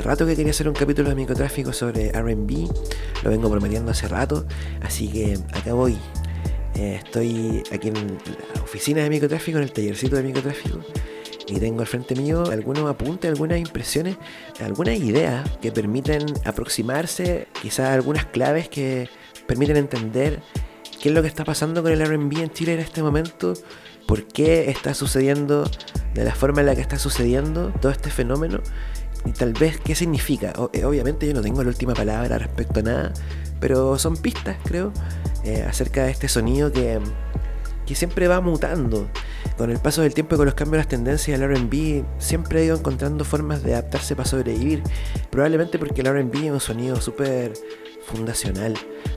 hace rato que quería hacer un capítulo de microtráfico sobre RB, lo vengo prometiendo hace rato, así que acá voy. Eh, estoy aquí en la oficina de microtráfico, en el tallercito de microtráfico, y tengo al frente mío algunos apuntes, algunas impresiones, algunas ideas que permiten aproximarse, quizás algunas claves que permiten entender qué es lo que está pasando con el RB en Chile en este momento, por qué está sucediendo de la forma en la que está sucediendo todo este fenómeno y tal vez qué significa. Eh, obviamente yo no tengo la última palabra respecto a nada, pero son pistas, creo, eh, acerca de este sonido que, que siempre va mutando. Con el paso del tiempo y con los cambios de las tendencias, el RB siempre ha ido encontrando formas de adaptarse para sobrevivir. Probablemente porque el RB es un sonido súper fundacional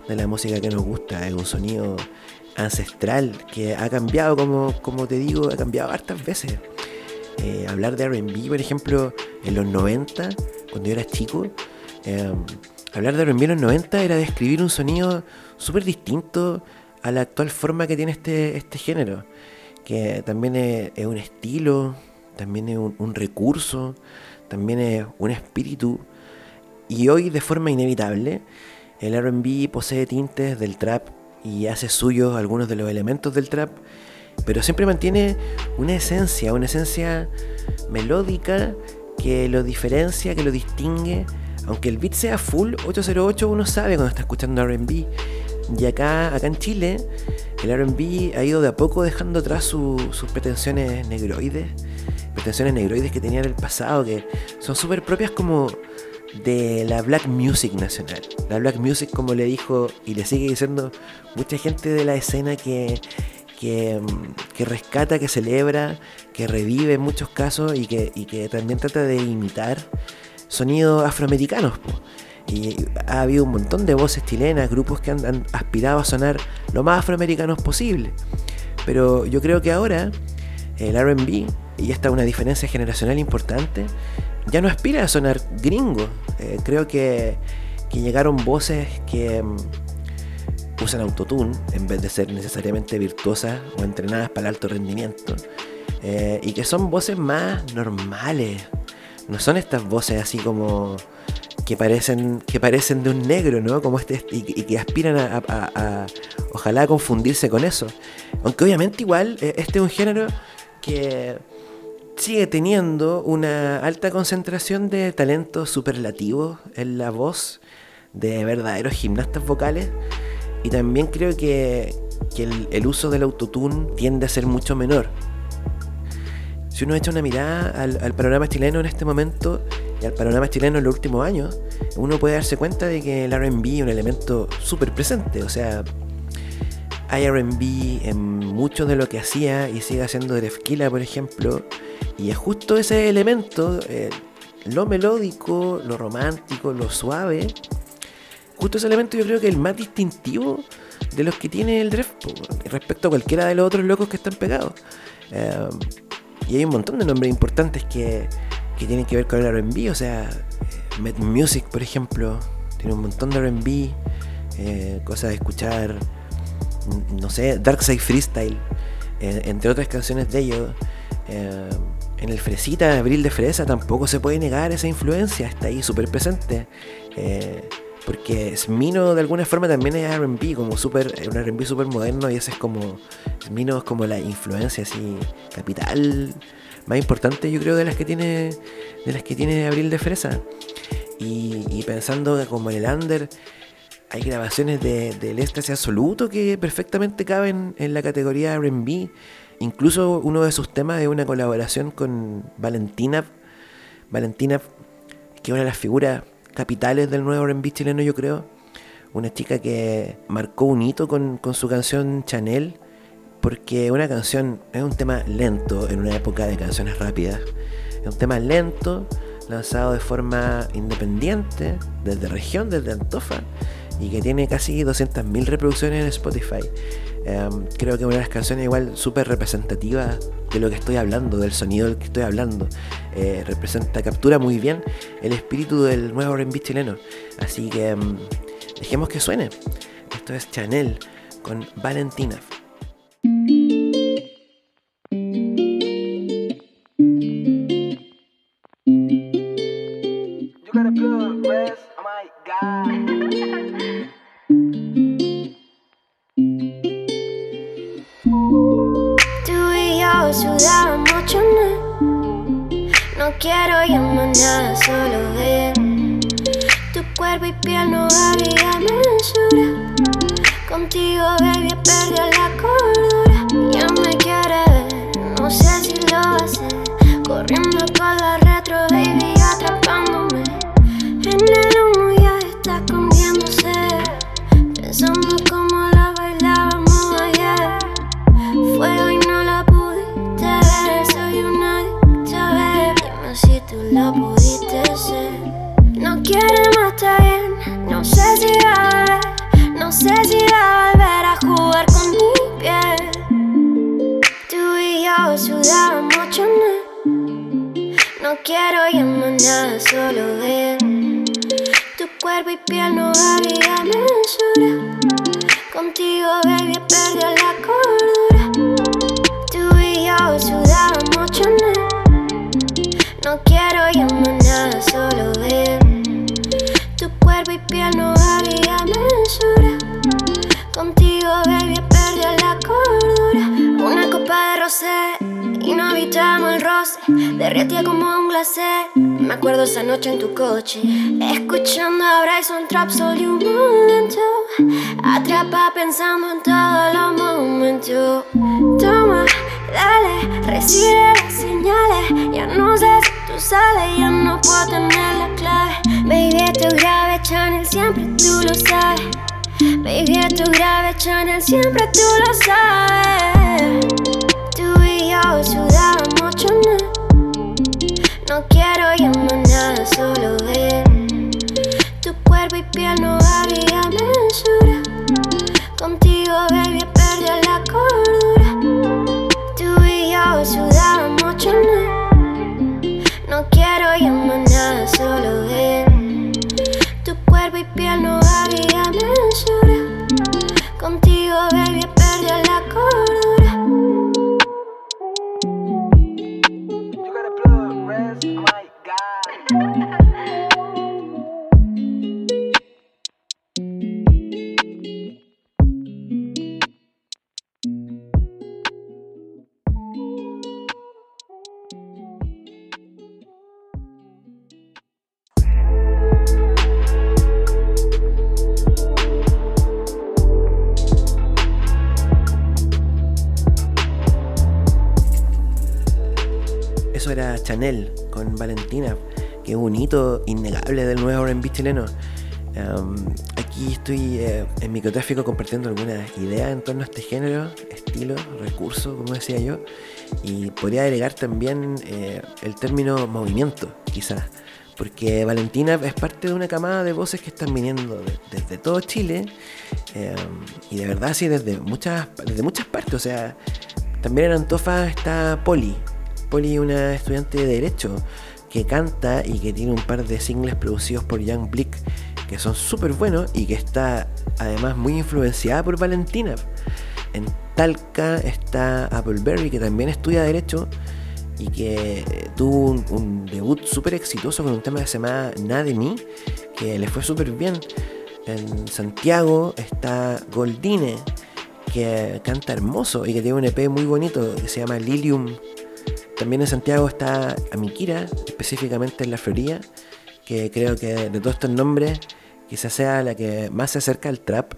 de la música que nos gusta, es un sonido ancestral que ha cambiado, como, como te digo, ha cambiado hartas veces. Eh, hablar de RB, por ejemplo, en los 90, cuando yo era chico, em, hablar de RB en los 90 era describir un sonido súper distinto a la actual forma que tiene este, este género, que también es, un estilo, también es un, recurso, también es un espíritu, y hoy de forma inevitable, el RB posee tintes del trap y hace suyos algunos de los elementos del trap pero siempre mantiene una esencia, una esencia melódica que lo diferencia, que lo distingue. Aunque el beat sea full 808, uno sabe cuando está escuchando RB. Y acá, acá en Chile, el RB ha ido de a poco dejando atrás sus pretensiones negroides. Pretensiones negroides que tenía en el pasado, que son súper propias como de la black music nacional. La black music, como le dijo y le sigue diciendo mucha gente de la escena que que, rescata, que celebra, que revive en muchos casos y que, también trata de imitar sonidos afroamericanos. Y ha habido un montón de voces chilenas, grupos que han, aspirado a sonar lo más afroamericanos posible. Pero yo creo que ahora el RB, y esta es una diferencia generacional importante, ya no aspira a sonar gringo. Eh, creo que, que llegaron voces que usan autotune en vez de ser necesariamente virtuosas o entrenadas para alto rendimiento. Eh, y que son voces más normales. No son estas voces así como que parecen, que parecen de un negro, ¿no? Como este, y, que aspiran a, ojalá confundirse con eso. Aunque obviamente igual eh, este es un género que sigue teniendo una alta concentración de talentos superlativos en la voz de verdaderos gimnastas vocales y también creo que, el, uso del autotune tiende a ser mucho menor. Si uno echa una mirada al, panorama chileno en este momento y al panorama chileno en los últimos años, uno puede darse cuenta de que el RB es un elemento súper presente. O sea, hay RB en mucho de lo que hacía y sigue haciendo Drefkila, por ejemplo. Y es justo ese elemento, eh, lo melódico, lo romántico, lo suave, justo ese elemento yo creo que es el más distintivo de los que tiene el Dref respecto a cualquiera de los otros locos que están pegados. Eh, y hay un montón de nombres importantes que, que tienen que ver con el RB, o sea, Met Music, por ejemplo, tiene un montón de RB, eh, cosas de escuchar, no sé, Darkside Freestyle, eh, entre otras canciones de ellos. en el Fresita, Abril de Fresa, tampoco se puede negar esa influencia, está ahí súper presente. Porque Smino de alguna forma también es RB, como super, un RB súper moderno y ese es como. Smino es como la influencia así capital más importante yo creo de las que tiene. De las que tiene Abril de Fresa. Y, pensando que como el Under hay grabaciones del de, éxtasis absoluto que perfectamente caben en la categoría RB. Incluso uno de sus temas es una colaboración con Valentina. Valentina, que es una de las figuras capitales del nuevo R&B chileno, yo creo. Una chica que marcó un hito con, su canción Chanel, porque una canción es un tema lento en una época de canciones rápidas. Es un tema lento, lanzado de forma independiente, desde región, desde Antofa, y que tiene casi 200.000 reproducciones en Spotify. Em, creo que una de las canciones igual súper representativa de lo que estoy hablando, del sonido del que estoy hablando. Eh, representa, captura muy bien el espíritu del nuevo R&B chileno. Así que em, dejemos que suene. Esto es Chanel con Valentina. Cuerpo del nuevo R&B chileno. Um, aquí estoy eh, en microtráfico compartiendo algunas ideas en torno a este género, estilo, recurso, como decía yo, y podría agregar también eh, el término movimiento, quizás, porque Valentina es parte de una camada de voces que están viniendo de- desde todo Chile eh, y de verdad sí desde muchas, desde muchas partes, o sea, también en Antofa está Poli, Poli, una estudiante de Derecho que canta y que tiene un par de singles producidos por Young Blick que son súper buenos y que está además muy influenciada por Valentina. En Talca está Appleberry que también estudia Derecho y que tuvo un, debut súper exitoso con un tema que se llama Nada de mí, que le fue súper bien. En Santiago está Goldine, que canta hermoso y que tiene un EP muy bonito que se llama Lilium también en Santiago está Amikira, específicamente en la Florida, que creo que de todos estos nombres quizás sea la que más se acerca al trap.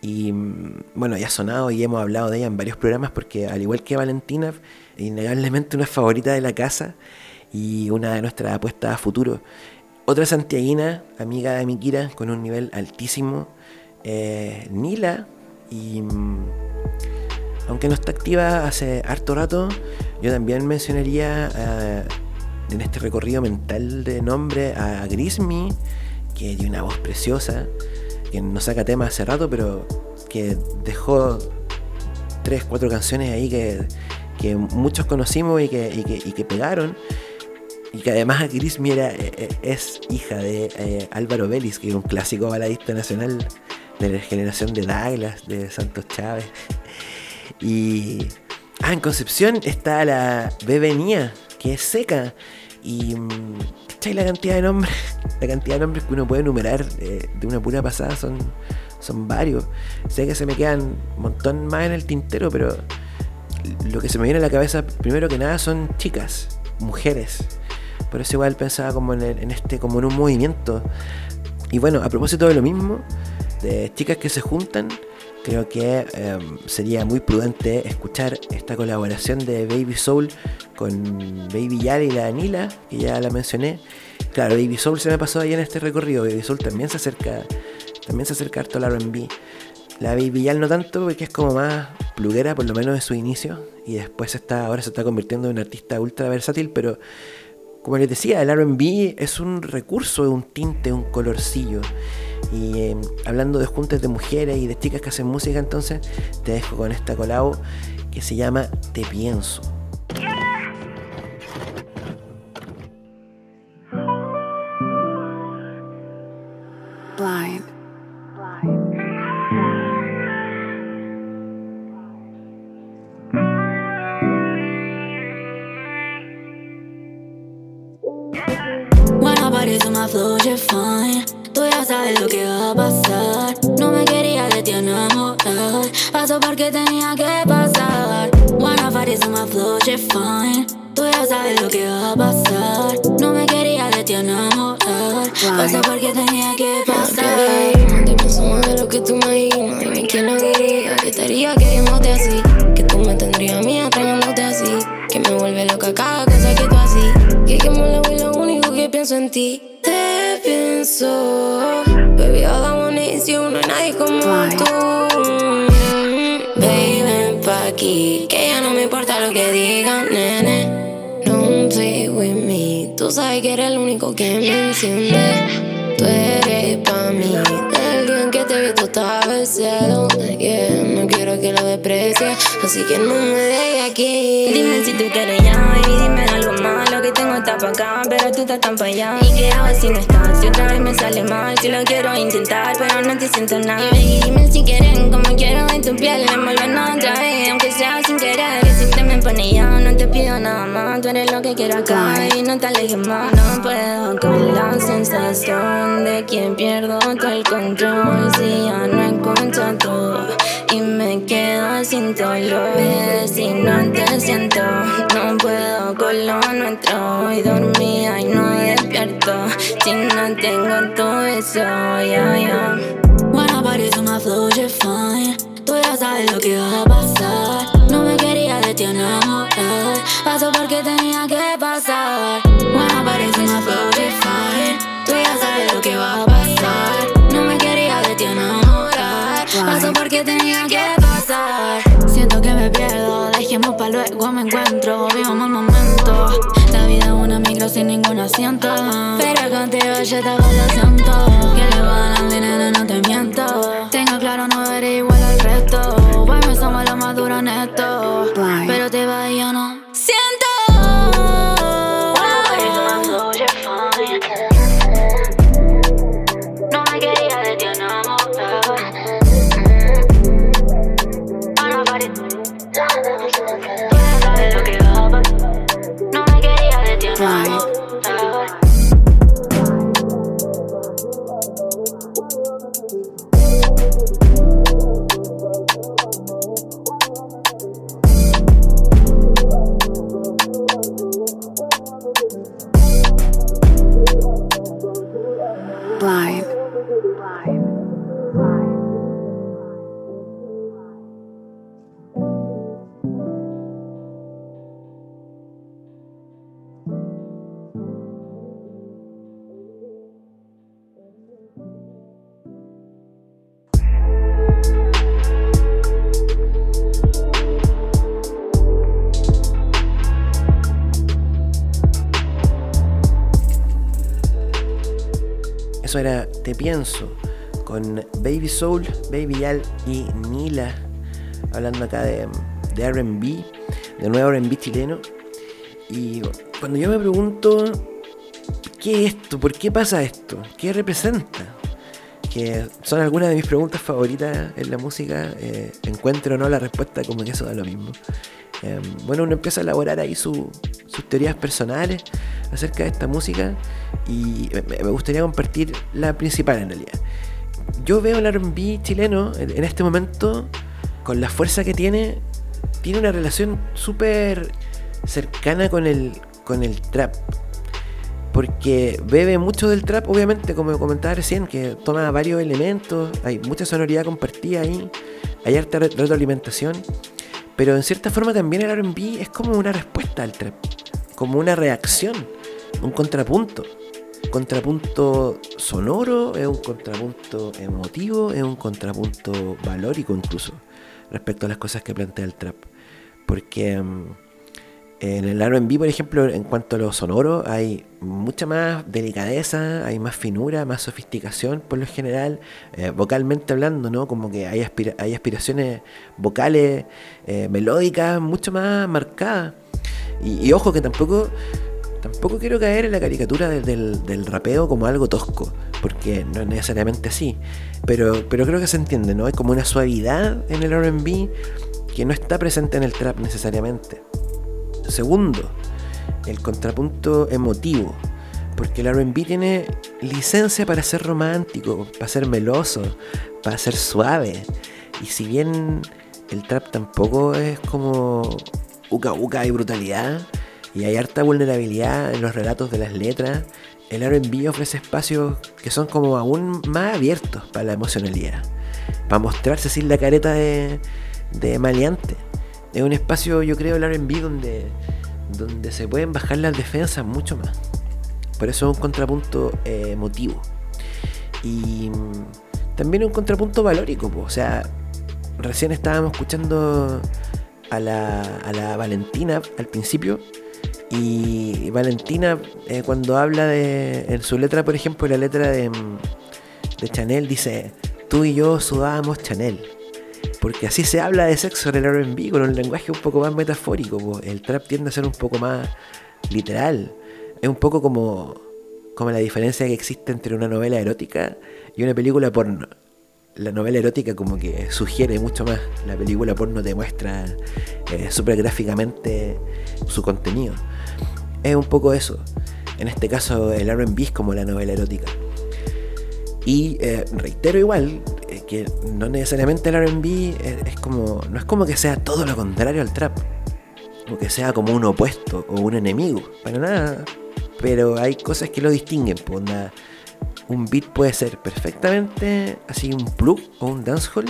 Y mm, bueno, ya ha sonado y hemos hablado de ella en varios programas porque al igual que Valentina, innegablemente una favorita de la casa y una de nuestras apuestas a futuro. Otra santiaguina, amiga de Amikira, con un nivel altísimo, eh, Nila, y mm, aunque no está activa hace harto rato, yo también mencionaría eh, en este recorrido mental de nombre a Grismy, que tiene una voz preciosa, que no saca temas hace rato, pero que dejó tres, cuatro canciones ahí que, que muchos conocimos y que, y que, y que pegaron. Y que además Grismy era, eh, eh, es hija de Álvaro Vélez, que es un clásico baladista nacional de la generación de Douglas, de Santos Chávez. Y. Ah, en Concepción está la Bebenía, que es seca. Y mm, ¿cachai? la cantidad de nombres, la cantidad de nombres que uno puede enumerar eh, de una pura pasada son, son varios. Sé que se me quedan un montón más en el tintero, pero lo que se me viene a la cabeza primero que nada son chicas, mujeres. Por eso igual pensaba como en, este, como en un movimiento. Y bueno, a propósito de lo mismo, de chicas que se juntan, creo que eh, sería muy prudente escuchar esta colaboración de Baby Soul con Baby Yal y la Anila, que ya la mencioné. Claro, Baby Soul se me pasó ahí en este recorrido. Baby Soul también se acerca, también se acerca harto al R&B. La Baby Yal no tanto, porque es como más pluguera, por lo menos en su inicio. Y después está, ahora se está convirtiendo en un artista ultra versátil, pero como les decía, el RB es un recurso, un tinte, un colorcillo. Y eh, hablando de juntas de mujeres y de chicas que hacen música, entonces te dejo con esta colabo que se llama Te Pienso. Aquí. Que ya no me importa lo que digan, nene. Don't play with me. Tú sabes que eres el único que me enciende. Tú eres pa' mí. Del día en que te vi, tú estabas el cielo. Yeah, no quiero que lo desprecies. Así que no me dejes aquí. Dime si tú quieres ya, baby, dime que tengo está pa' acá, pero tú estás tan pa' allá. ¿Y qué hago si no estás? Si otra vez me sale mal, si lo quiero intentar, pero no te siento nada. Baby, dime si quieren, como quiero en tu piel, envolvernos otra vez, aunque sea sin querer. Que si te me pone ya, no te pido nada más. Tú eres lo que quiero acá y no te alejes más. No puedo con la sensación de quien pierdo todo el control. Si ya no escucho todo y me quedo sin dolor. Si no te siento, no puedo con lo nuestro. Hoy dormía y no despierto. Si no tengo tu beso, ya, ya. Bueno, parece una flow, you're fine. Tú ya sabes lo que va a pasar. No me quería de ti enamorar. Pasó porque tenía que pasar. Bueno, parece una flow, you're fine. Tú ya sabes lo que va a pasar. No me quería de ti enamorar. Pasó porque tenía que pasar. Siento que me pierdo, dejemos pa' luego me encuentro. Sin ningún asiento. Pero contigo yo te lo siento. Que le va a dar dinero, no te miento. Tengo claro, no eres igual al resto. Bueno, somos los más duros en esto. Blind. Pero Era Te Pienso con Baby Soul, Baby Yal y Nila. Hablando acá de, de RB, de nuevo RB chileno. Y cuando yo me pregunto, ¿qué es esto? ¿Por qué pasa esto? ¿Qué representa? Que son algunas de mis preguntas favoritas en la música. eh, encuentro o no la respuesta, como que eso da lo mismo. Eh, bueno, uno empieza a elaborar ahí su- sus teorías personales acerca de esta música y me, gustaría compartir la principal en realidad. Yo veo el RB chileno en, este momento, con la fuerza que tiene, tiene una relación súper cercana con el, con el trap. Porque bebe mucho del trap, obviamente, como comentaba recién, que toma varios elementos, hay mucha sonoridad compartida ahí, hay harta re- retroalimentación, pero en cierta forma también el RB es como una respuesta al trap, como una reacción, un contrapunto. Contrapunto sonoro, es un contrapunto emotivo, es un contrapunto valórico incluso, respecto a las cosas que plantea el trap. Porque mm, en el RB, por ejemplo, en cuanto a lo sonoro, hay mucha más delicadeza, hay más finura, más sofisticación por lo general, eh, vocalmente hablando, ¿no? Como que hay, aspira- hay aspiraciones vocales, eh, melódicas, mucho más marcadas. Y, ojo que tampoco, tampoco quiero caer en la caricatura del rapeo como algo tosco, porque no es necesariamente así. Pero, pero creo que se entiende, ¿no? Hay como una suavidad en el RB que no está presente en el trap necesariamente. Segundo, el contrapunto emotivo. Porque el RB tiene licencia para ser romántico, para ser meloso, para ser suave. Y si bien el trap tampoco es como uca uca y brutalidad, y hay harta vulnerabilidad en los relatos de las letras, el RB ofrece espacios que son como aún más abiertos para la emocionalidad. Para mostrarse sin la careta de, de maleante. Es un espacio, yo creo, el RB donde, donde se pueden bajar las defensas mucho más. Por eso es un contrapunto eh, emotivo. Y también un contrapunto valórico, po. o sea, recién estábamos escuchando a la, a la Valentina al principio. Y Valentina, eh, cuando habla de. En su letra, por ejemplo, la letra de, de Chanel dice: Tú y yo sudábamos Chanel. Porque así se habla de sexo en el RB, con un lenguaje un poco más metafórico. po. El trap tiende a ser un poco más literal. Es un poco como, como la diferencia que existe entre una novela erótica y una película porno. La novela erótica como que sugiere mucho más. La película porno te muestra eh, súper gráficamente su contenido. Es un poco eso. En este caso el RB es como la novela erótica. Y eh, reitero igual que no necesariamente el RB es, es como. no es como que sea todo lo contrario al trap. O que sea como un opuesto o un enemigo. Para nada. Pero hay cosas que lo distinguen. pues, onda, un beat puede ser perfectamente así un plug o un dancehall.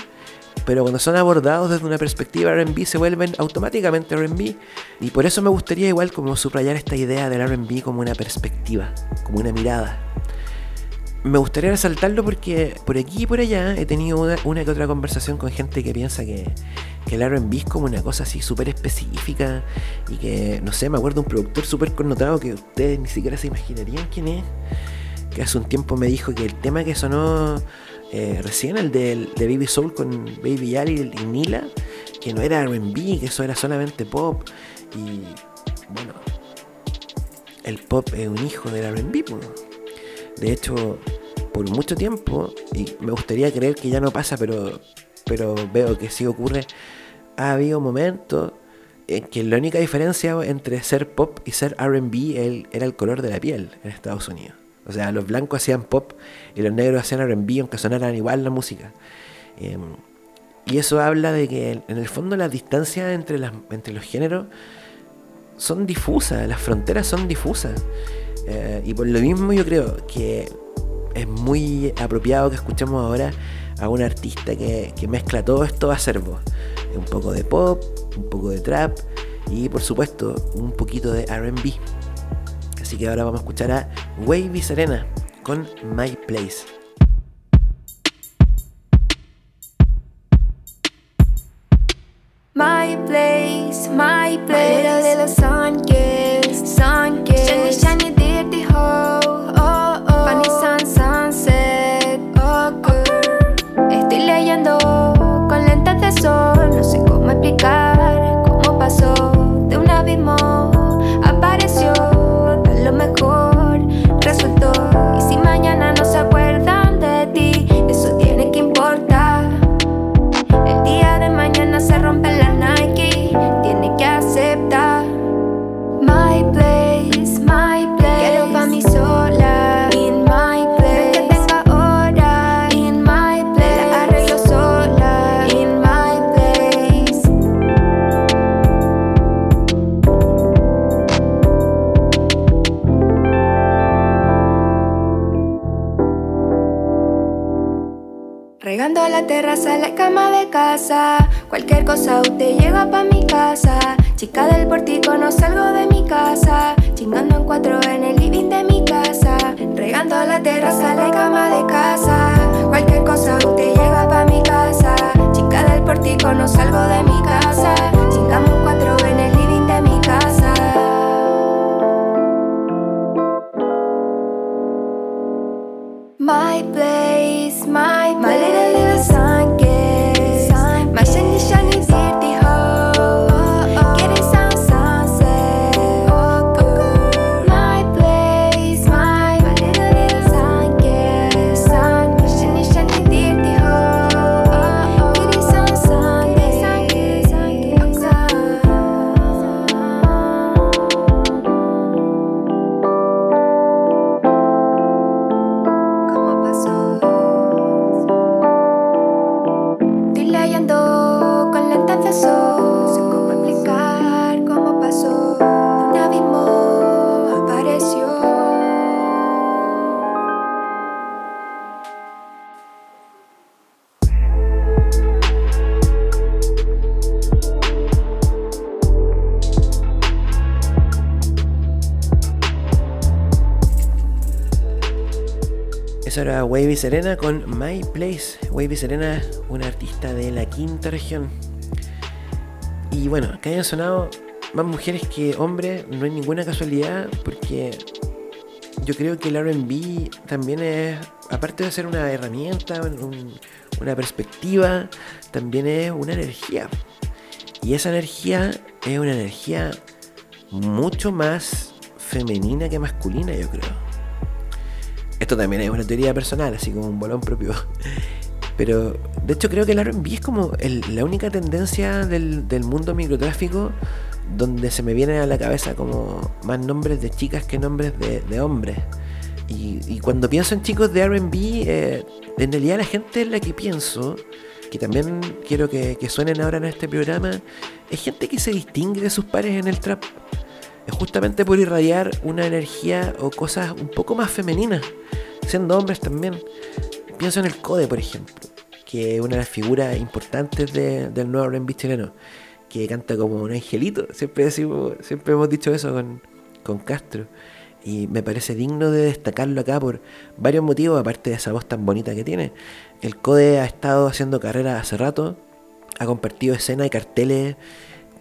Pero cuando son abordados desde una perspectiva RB se vuelven automáticamente RB. Y por eso me gustaría igual como subrayar esta idea del RB como una perspectiva, como una mirada me gustaría resaltarlo porque por aquí y por allá he tenido una, que otra conversación con gente que piensa que, el RB es como una cosa así súper específica y que, no sé, me acuerdo un productor súper connotado que ustedes ni siquiera se imaginarían quién es, que hace un tiempo me dijo que el tema que sonó eh, recién, el de, Baby Soul con Baby Yali y Nila, que no era RB, que eso era solamente pop y bueno, el pop es un hijo del RB. De hecho, por mucho tiempo, y me gustaría creer que ya no pasa, pero, pero veo que sí ocurre, ha habido momentos en que la única diferencia entre ser pop y ser RB era el color de la piel en Estados Unidos. O sea, los blancos hacían pop y los negros hacían RB, aunque sonaran igual la música. Em, y eso habla de que en el fondo las distancias entre, las, entre los géneros son difusas, las fronteras son difusas. Eh, y por lo mismo yo creo que es muy apropiado que escuchemos ahora a un artista que, que mezcla todo esto acervo. Un poco de pop, un poco de trap y por supuesto un poquito de RB. Así que ahora vamos a escuchar a Wavy Serena con My Place. Regando la terraza, la cama de casa. Cualquier cosa usted llega pa' mi casa. Chica del portico, no salgo de mi casa. Chingando en cuatro en el living de mi casa. Regando la terraza, la cama de casa. Cualquier cosa usted llega pa' mi casa. Chica del portico, no salgo de mi casa. Chingando Eso era Wavy Serena con My Place. Wavy Serena, una artista de la quinta región. Y bueno, que hayan sonado más mujeres que hombres no hay ninguna casualidad porque yo creo que el RB también es, aparte de ser una herramienta, un- una perspectiva, también es una energía. Y esa energía es una energía mucho más femenina que masculina, yo creo. Esto también es una teoría personal, así como un bolón propio. Pero de hecho creo que el RB es como la única tendencia del, mundo microtráfico donde se me vienen a la cabeza como más nombres de chicas que nombres de, hombres. Y, y cuando pienso en chicos de RB, eh, en realidad la gente en la que pienso, que también quiero que, que suenen ahora en este programa, es gente que se distingue de sus pares en el trap. Es justamente por irradiar una energía o cosas un poco más femeninas, siendo hombres también. Pienso en el Code, por ejemplo, que es una de las figuras importantes de- del nuevo R&B chileno, que canta como un angelito. Siempre, decimos, siempre hemos dicho eso con, con Castro. Y me parece digno de destacarlo acá por varios motivos, aparte de esa voz tan bonita que tiene. El Code ha estado haciendo carrera hace rato, ha compartido escena y carteles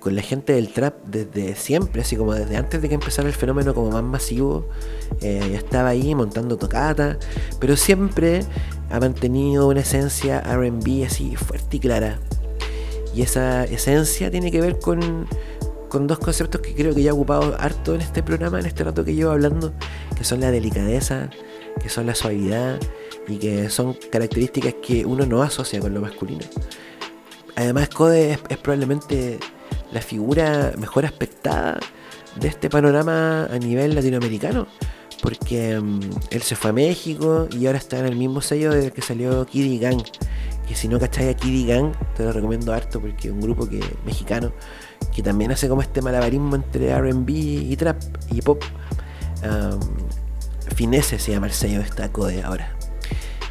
con la gente del trap desde siempre, así como desde antes de que empezara el fenómeno como más masivo, eh, ya estaba ahí montando tocata, pero siempre ha mantenido una esencia RB así fuerte y clara. Y esa esencia tiene que ver con, con dos conceptos que creo que ya he ocupado harto en este programa, en este rato que llevo hablando, que son la delicadeza, que son la suavidad y que son características que uno no asocia con lo masculino. Además, Code es, es probablemente la figura mejor aspectada de este panorama a nivel latinoamericano. Porque mm, él se fue a México y ahora está en el mismo sello del que salió Kiddy Gang. Que si no cacháis a Gang, te lo recomiendo harto porque es un grupo que, mexicano que también hace como este malabarismo entre RB y trap y pop. Um, Finesse se llama el sello de esta Code ahora.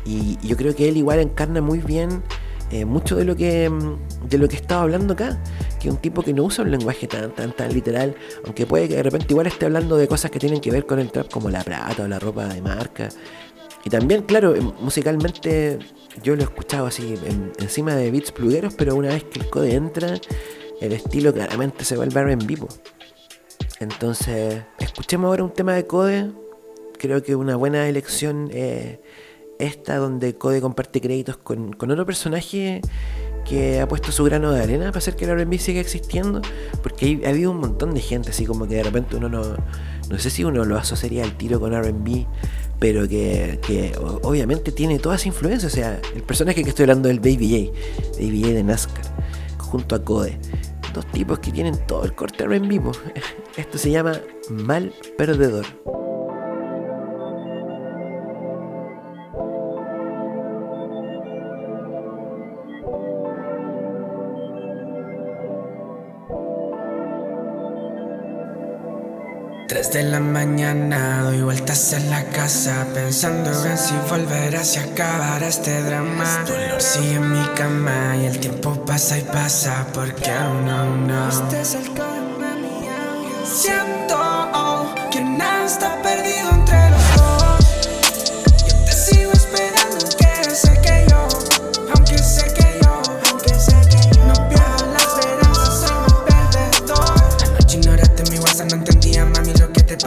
Y, y yo creo que él igual encarna muy bien eh, mucho de lo que mm, de lo que estaba hablando acá. Que un tipo que no usa un lenguaje tan, tan, tan literal. Aunque puede que de repente igual esté hablando de cosas que tienen que ver con el trap, como la plata o la ropa de marca. Y también, claro, em, musicalmente yo lo he escuchado así en- encima de beats plugueros, pero una vez que el code entra, el estilo claramente se vuelve R&B. po. Entonces, escuchemos ahora un tema de Code. Creo que una buena elección eh, esta, donde Code comparte créditos con otro personaje que ha puesto su grano de arena para hacer que el RB siga existiendo. Porque ha habido un montón de gente, así como que de repente uno no. No sé si uno lo asociaría al tiro con RB, pero que, que obviamente tiene toda esa influencia. O sea, el personaje que estoy hablando es el Baby J, de NASCAR, junto a Code. Dos tipos que tienen todo el corte RB. Esto se llama Mal Perdedor. Desde la mañana doy vueltas en la casa Pensando en si volverá si acabará este drama. Dolor sigue en mi cama y el tiempo pasa y pasa Porque aún aún no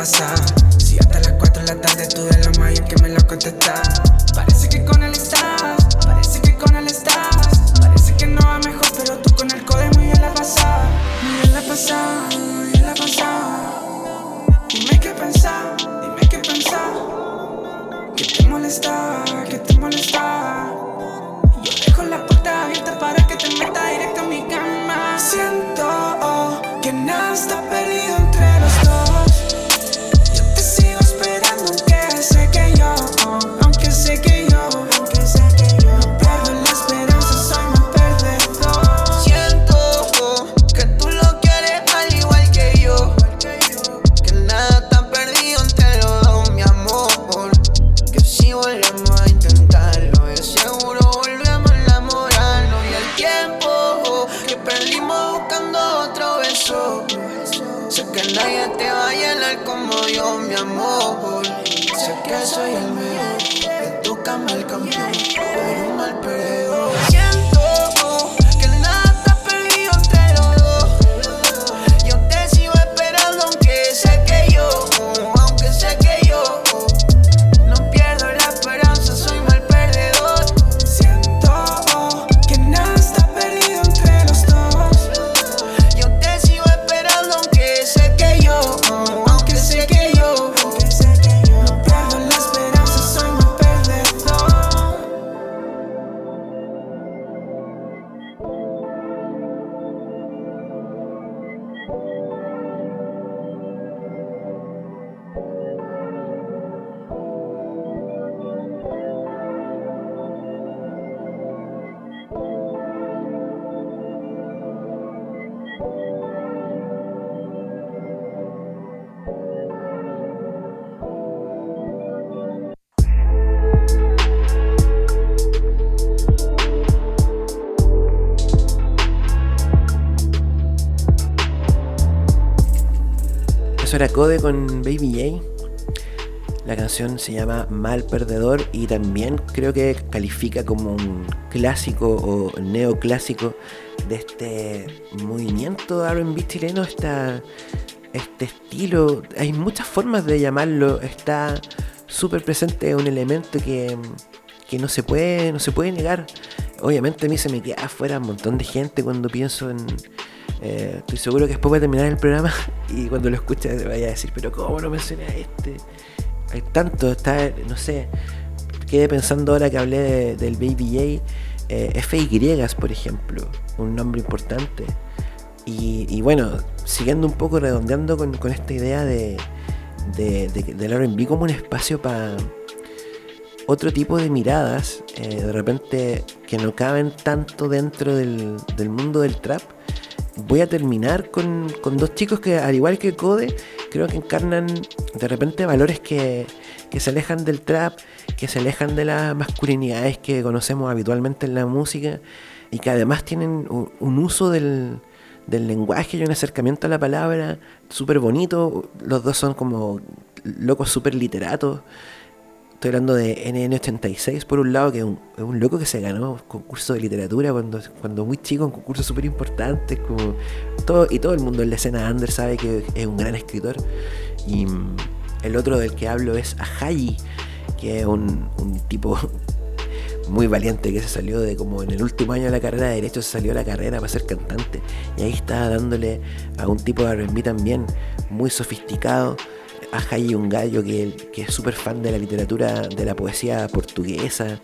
lo era Code con Baby J. La canción se llama Mal Perdedor y también creo que califica como un clásico o neoclásico de este movimiento RB chileno, esta, este estilo. Hay muchas formas de llamarlo. Está súper presente un elemento que, que no, se puede, no se puede negar. Obviamente a mí se me queda afuera un montón de gente cuando pienso en, eh, estoy seguro que después voy a terminar el programa y cuando lo escuches vaya a decir, pero ¿cómo no mencioné a este? Hay tanto, está, no sé, quedé pensando ahora que hablé de- del Baby J, eh, FY, por ejemplo, un nombre importante. Y, bueno, siguiendo un poco, redondeando con, esta idea de, de, de- del RB como un espacio para otro tipo de miradas, eh, de repente que no caben tanto dentro del mundo del trap. Voy a terminar con, con dos chicos que, al igual que Code, creo que encarnan de repente valores que, que se alejan del trap, que se alejan de las masculinidades que conocemos habitualmente en la música y que además tienen un, uso del, del lenguaje y un acercamiento a la palabra súper bonito. Los dos son como locos súper literatos. Estoy hablando de NN86 por un lado, que es un, un loco que se ganó concurso de literatura cuando, cuando muy chico, un concurso súper importante, como todo, y todo el mundo en la escena under sabe que es un gran escritor. Y mm, el otro del que hablo es Ajayi, que es un, un tipo muy valiente que se salió de como en el último año de la carrera de Derecho, se salió a la carrera para ser cantante. Y ahí estaba dándole a un tipo de RB también muy sofisticado. A Jai, un gallo que, es súper fan de la literatura, de la poesía portuguesa.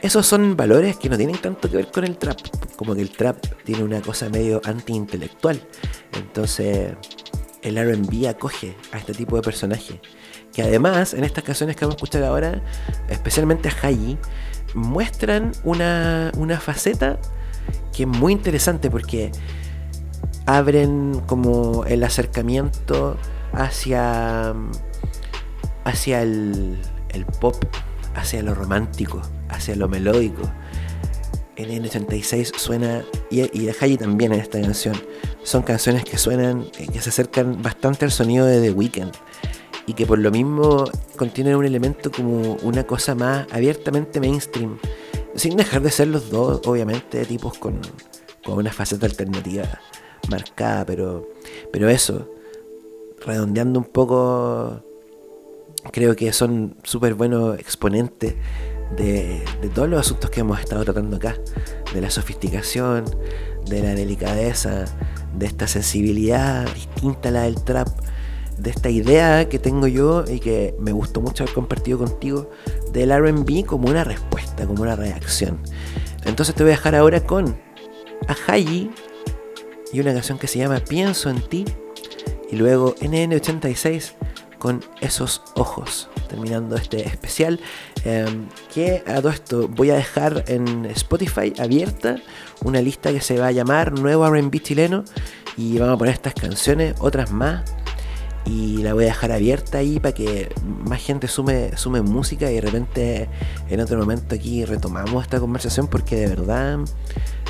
Esos son valores que no tienen tanto que ver con el trap. Como que el trap tiene una cosa medio anti-intelectual. Entonces, el RB acoge a este tipo de personaje. Que además, en estas canciones que vamos a escuchar ahora, especialmente a Hayi, muestran una, una faceta que es muy interesante porque abren como el acercamiento hacia, hacia el, el pop, hacia lo romántico, hacia lo melódico. En N86 suena, y, y de Haji también en esta canción, son canciones que suenan, eh, que se acercan bastante al sonido de The Weeknd y que por lo mismo contienen un elemento como una cosa más abiertamente mainstream, sin dejar de ser los dos, obviamente, tipos con, con una faceta alternativa marcada, pero, pero eso, redondeando un poco, creo que son súper buenos exponentes de, todos los asuntos que hemos estado tratando acá, de la sofisticación, de la delicadeza, de esta sensibilidad distinta a la del trap, de esta idea que tengo yo y que me gustó mucho haber compartido contigo del RB como una respuesta, como una reacción. Entonces te voy a dejar ahora con Ahayi y una canción que se llama Pienso en ti y luego NN86 con esos ojos terminando este especial eh, que a todo esto voy a dejar en Spotify abierta una lista que se va a llamar Nuevo R&B chileno y vamos a poner estas canciones, otras más y la voy a dejar abierta ahí para que más gente sume, sume música y de repente en otro momento aquí retomamos esta conversación porque de verdad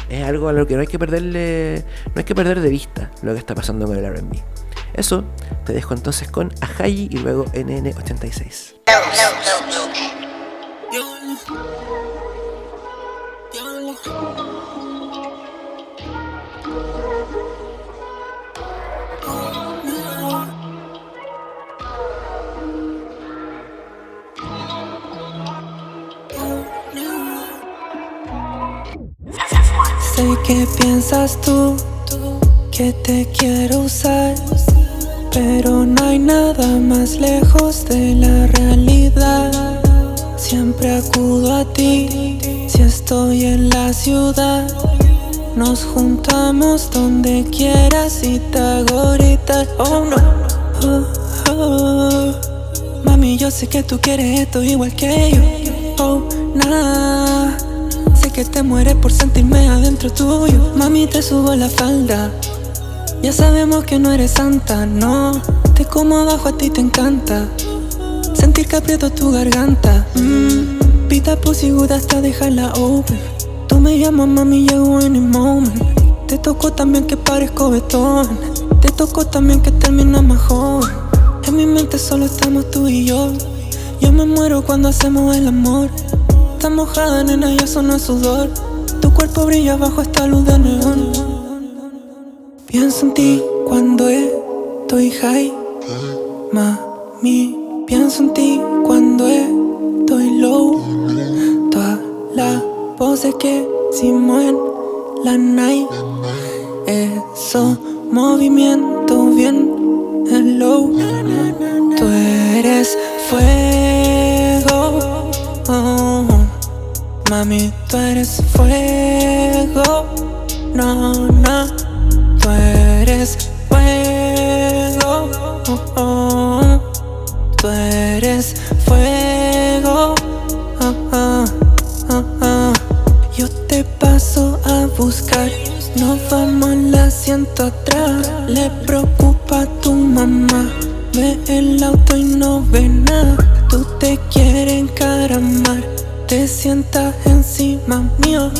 es algo a lo que no hay que perderle no hay que perder de vista lo que está pasando con el R&B eso te dejo entonces con Ajayi y luego NN86 Sé que piensas tú que te quiero usar, pero no hay nada más lejos de la realidad. Siempre acudo a ti si estoy en la ciudad. Nos juntamos donde quieras y te hago ahorita. Oh no. Oh, oh. Mami, yo sé que tú quieres esto igual que yo. Oh, nah. Sé que te mueres por sentirme adentro tuyo. Mami, te subo la falda. Ya sabemos que no eres santa, no. Te como abajo, a ti te encanta. Sentir que aprieto tu garganta. Mmm, pita good hasta dejarla open. Tú me llamas, mami, llego any moment. Te tocó también que parezco betón. Te tocó también que termina más joven. En mi mente solo estamos tú y yo. Yo me muero cuando hacemos el amor. Está mojada, nena, y eso no sudor. Tu cuerpo brilla bajo esta luz de neón. Pienso en ti cuando estoy high, mami. Pienso en ti cuando estoy low. Todas las voces que hicimos en la night. Esos movimientos bien hello. Tú eres fuego. Mami, tú eres fuego. No, no. Tú eres fuego. oh, oh. Tú eres fuego. oh, oh, oh, oh. Yo te paso a buscar. Nos vamos al asiento atrás. Le preocupa a tu mamá. Ve el auto y no ve nada. Tú te quieres encaramar. Te sientas encima mío.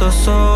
Todos esos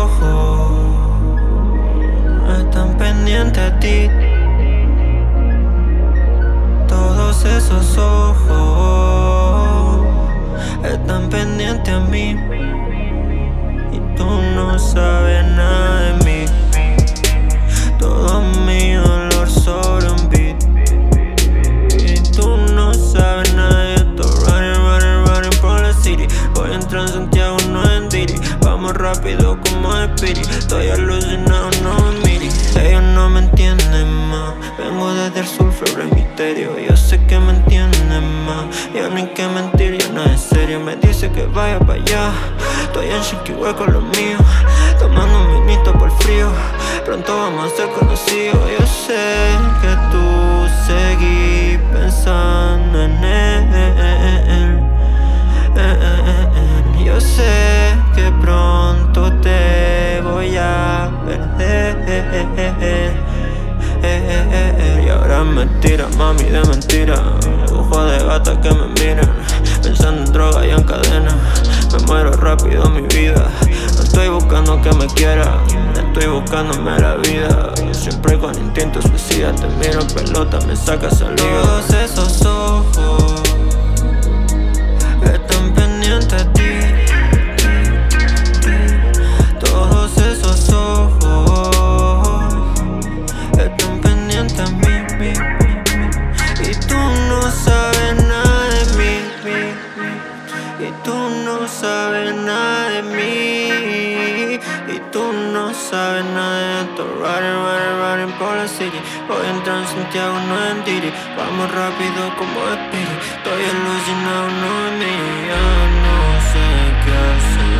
no hay que mentir, ya no es serio. Me dice que vaya para allá. Estoy en Chiquihué con los míos. Tomando un vinito por frío. Pronto vamos a ser conocidos. Yo sé que tú seguís pensando en él. Yo sé que pronto te voy a perder. Y ahora mentira, mami, de mentira. Ojo de gata que me miran. Pensando en droga y en cadena. Me muero rápido, mi vida. No estoy buscando que me quiera. Estoy buscándome la vida. Siempre con instinto suicida. Te miro en pelota, me saca saliva. Todos esos ojos están pendientes a ti. Sabes nada de esto. Running, running, running por la city. Voy a entrar en Santiago, no en Diri. Vamos rápido como Spirit. Estoy alucinado, no en mí. Ya no sé qué hacer.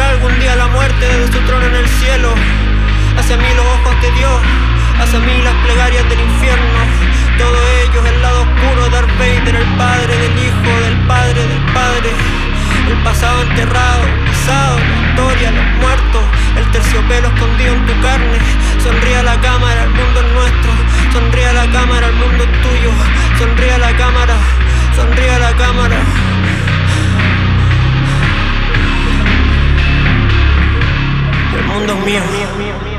algún día la muerte desde su trono en el cielo. Hacia mí los ojos de Dios, hacia mí las plegarias del infierno. Todo ello el lado oscuro, Darth Vader, el padre del hijo, del padre del padre. El pasado enterrado, pisado, la historia, los muertos, el terciopelo escondido en tu carne. Sonríe a la cámara, el mundo es nuestro. Sonríe a la cámara, el mundo es tuyo. Sonríe a la cámara, sonríe a la cámara. El mundo es mío.